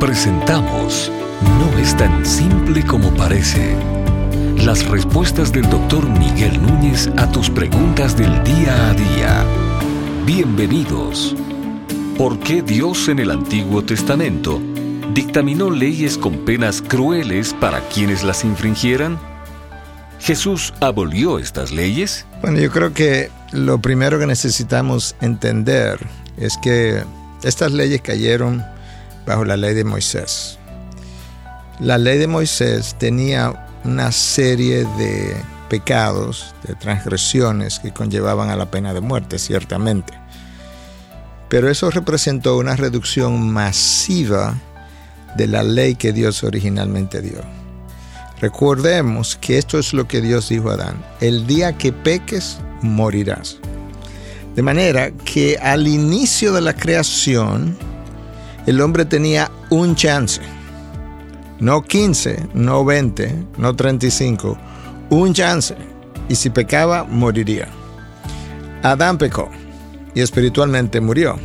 Presentamos No es tan simple como parece. Las respuestas del doctor Miguel Núñez a tus preguntas del día a día. Bienvenidos. ¿Por qué Dios en el Antiguo Testamento dictaminó leyes con penas crueles para quienes las infringieran? ¿Jesús abolió estas leyes? Bueno, yo creo que lo primero que necesitamos entender es que estas leyes cayeron bajo la ley de Moisés. La ley de Moisés tenía una serie de pecados, de transgresiones que conllevaban a la pena de muerte, ciertamente. Pero eso representó una reducción masiva de la ley que Dios originalmente dio. Recordemos que esto es lo que Dios dijo a Adán. El día que peques, morirás. De manera que al inicio de la creación, el hombre tenía un chance. No 15, no 20, no 35. Un chance. Y si pecaba, moriría. Adán pecó y espiritualmente murió.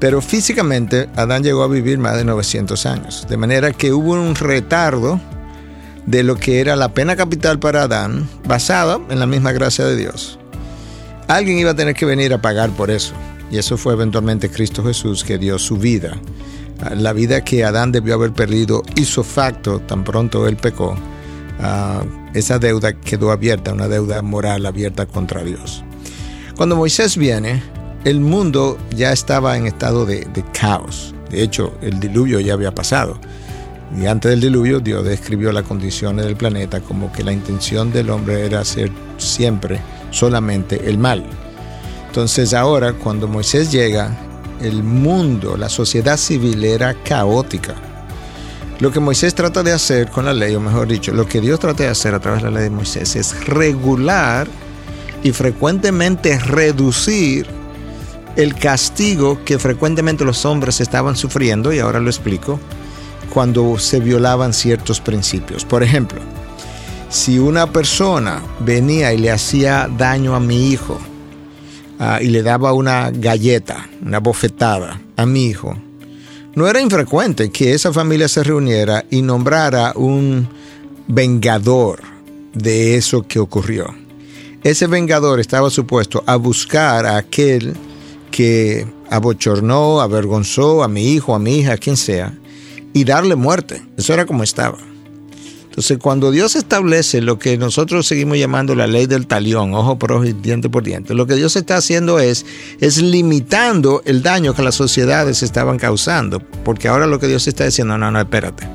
Pero físicamente Adán llegó a vivir más de 900 años. De manera que hubo un retardo de lo que era la pena capital para Adán, basada en la misma gracia de Dios. Alguien iba a tener que venir a pagar por eso. Y eso fue eventualmente Cristo Jesús que dio su vida. La vida que Adán debió haber perdido hizo facto tan pronto él pecó. Esa deuda quedó abierta, una deuda moral abierta contra Dios. Cuando Moisés viene, el mundo ya estaba en estado de, de caos. De hecho, el diluvio ya había pasado. Y antes del diluvio, Dios describió las condiciones del planeta como que la intención del hombre era hacer siempre solamente el mal. Entonces ahora, cuando Moisés llega, el mundo, la sociedad civil era caótica. Lo que Moisés trata de hacer con la ley, o mejor dicho, lo que Dios trata de hacer a través de la ley de Moisés es regular y frecuentemente reducir el castigo que frecuentemente los hombres estaban sufriendo, y ahora lo explico, cuando se violaban ciertos principios. Por ejemplo, si una persona venía y le hacía daño a mi hijo ah, y le daba una galleta, una bofetada a mi hijo, no era infrecuente que esa familia se reuniera y nombrara un vengador de eso que ocurrió. Ese vengador estaba supuesto a buscar a aquel que abochornó, avergonzó a mi hijo, a mi hija, a quien sea, y darle muerte. Eso era como estaba. Entonces, cuando Dios establece lo que nosotros seguimos llamando la ley del talión, ojo por ojo y diente por diente, lo que Dios está haciendo es, limitando el daño que las sociedades estaban causando. Porque ahora lo que Dios está diciendo, no, no, espérate.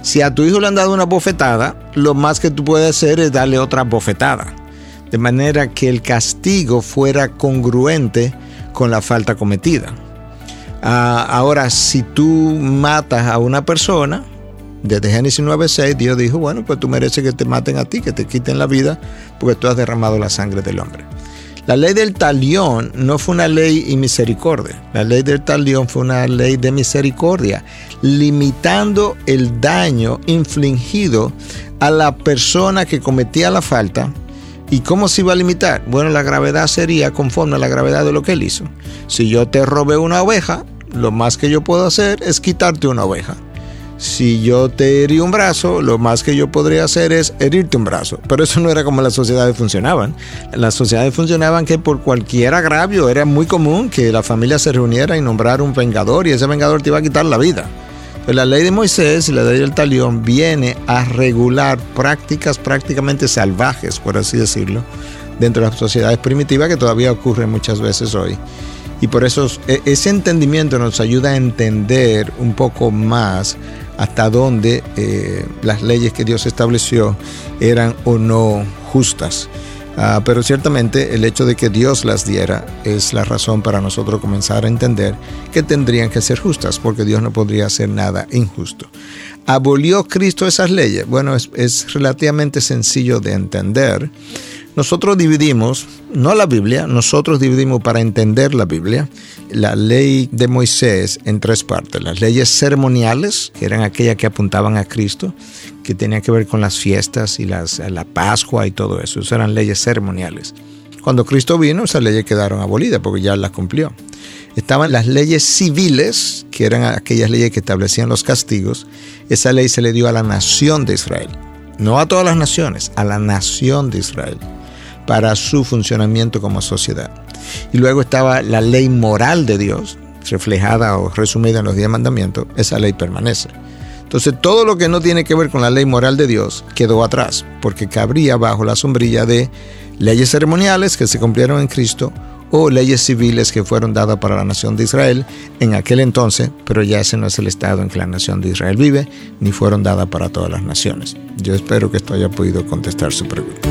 Si a tu hijo le han dado una bofetada, lo más que tú puedes hacer es darle otra bofetada. De manera que el castigo fuera congruente con la falta cometida. Ah, ahora, si tú matas a una persona, desde Génesis 9:6, Dios dijo, bueno, pues tú mereces que te maten a ti, que te quiten la vida, porque tú has derramado la sangre del hombre. La ley del talión no fue una ley y misericordia. La ley del talión fue una ley de misericordia, limitando el daño infligido a la persona que cometía la falta. ¿Y cómo se iba a limitar? Bueno, la gravedad sería conforme a la gravedad de lo que él hizo. Si yo te robé una oveja, lo más que yo puedo hacer es quitarte una oveja. Si yo te herí un brazo, lo más que yo podría hacer es herirte un brazo. Pero eso no era como las sociedades funcionaban. Las sociedades funcionaban que por cualquier agravio era muy común que la familia se reuniera y nombrara un vengador y ese vengador te iba a quitar la vida. La ley de Moisés y la ley del talión viene a regular prácticas prácticamente salvajes, por así decirlo, dentro de las sociedades primitivas que todavía ocurren muchas veces hoy. Y por eso e, ese entendimiento nos ayuda a entender un poco más hasta dónde eh, las leyes que Dios estableció eran o no justas. Ah, pero ciertamente el hecho de que Dios las diera es la razón para nosotros comenzar a entender que tendrían que ser justas, porque Dios no podría hacer nada injusto. ¿Abolió Cristo esas leyes? Bueno, es relativamente sencillo de entender nosotros dividimos, no la Biblia, nosotros dividimos para entender la Biblia, la ley de Moisés en tres partes. Las leyes ceremoniales, que eran aquellas que apuntaban a Cristo, que tenían que ver con las fiestas y la Pascua y todo eso. Esas eran leyes ceremoniales. Cuando Cristo vino, esas leyes quedaron abolidas porque ya las cumplió. Estaban las leyes civiles, que eran aquellas leyes que establecían los castigos. Esa ley se le dio a la nación de Israel, no a todas las naciones, a la nación de Israel, para su funcionamiento como sociedad. Y luego estaba la ley moral de Dios, reflejada o resumida en los diez mandamientos, esa ley permanece. Entonces todo lo que no tiene que ver con la ley moral de Dios quedó atrás, porque cabría bajo la sombrilla de leyes ceremoniales que se cumplieron en Cristo o leyes civiles que fueron dadas para la nación de Israel en aquel entonces, pero ya ese no es el estado en que la nación de Israel vive, ni fueron dadas para todas las naciones. Yo espero que esto haya podido contestar su pregunta.